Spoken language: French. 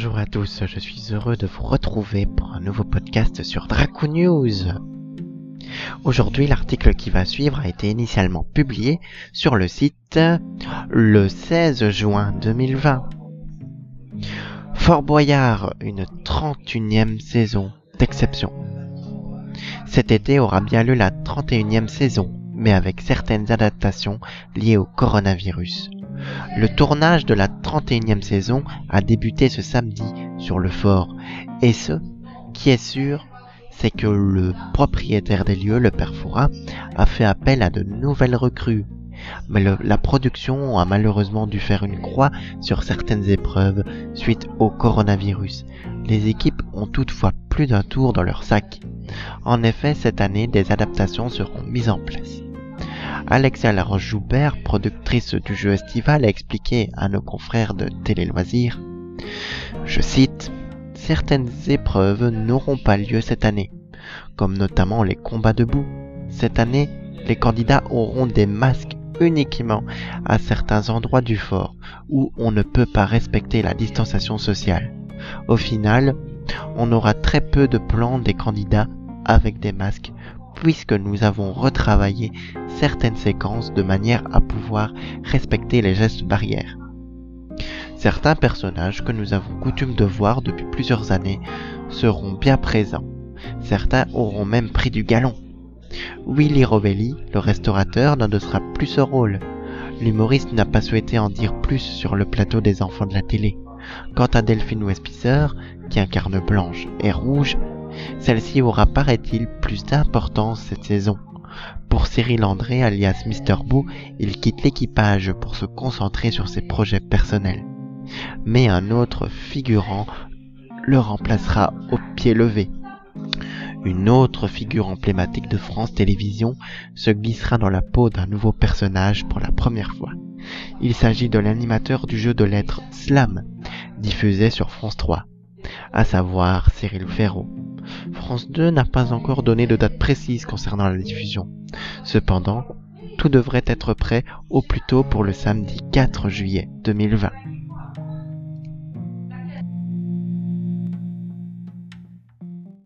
Bonjour à tous, je suis heureux de vous retrouver pour un nouveau podcast sur Draco News. Aujourd'hui, l'article qui va suivre a été initialement publié sur le site le 16 juin 2020. Fort Boyard, une 31e saison d'exception. Cet été aura bien lieu la 31e saison, mais avec certaines adaptations liées au coronavirus. Le tournage de la 31e saison a débuté ce samedi sur le fort. Et ce qui est sûr, c'est que le propriétaire des lieux, le père a fait appel à de nouvelles recrues. Mais la production a malheureusement dû faire une croix sur certaines épreuves suite au coronavirus. Les équipes ont toutefois plus d'un tour dans leur sac. En effet, cette année, des adaptations seront mises en place. Alexia Laroche-Joubert, productrice du jeu estival, a expliqué à nos confrères de Télé Loisirs, je cite, Certaines épreuves n'auront pas lieu cette année, comme notamment les combats debout. Cette année, les candidats auront des masques uniquement à certains endroits du fort où on ne peut pas respecter la distanciation sociale. Au final, on aura très peu de plans des candidats avec des masques puisque nous avons retravaillé certaines séquences de manière à pouvoir respecter les gestes barrières. Certains personnages que nous avons coutume de voir depuis plusieurs années seront bien présents. Certains auront même pris du galon. Willy Rovelli, le restaurateur, n'endossera plus ce rôle. L'humoriste n'a pas souhaité en dire plus sur le plateau des enfants de la télé. Quant à Delphine Westpisser, qui incarne Blanche et Rouge, celle-ci aura, paraît-il, plus d'importance cette saison. Pour Cyril André, alias Mr. Boo, il quitte l'équipage pour se concentrer sur ses projets personnels. Mais un autre figurant le remplacera au pied levé. Une autre figure emblématique de France Télévisions se glissera dans la peau d'un nouveau personnage pour la première fois. Il s'agit de l'animateur du jeu de lettres Slam, diffusé sur France 3, à savoir Cyril Ferraud. France 2 n'a pas encore donné de date précise concernant la diffusion. Cependant, tout devrait être prêt au plus tôt pour le samedi 4 juillet 2020.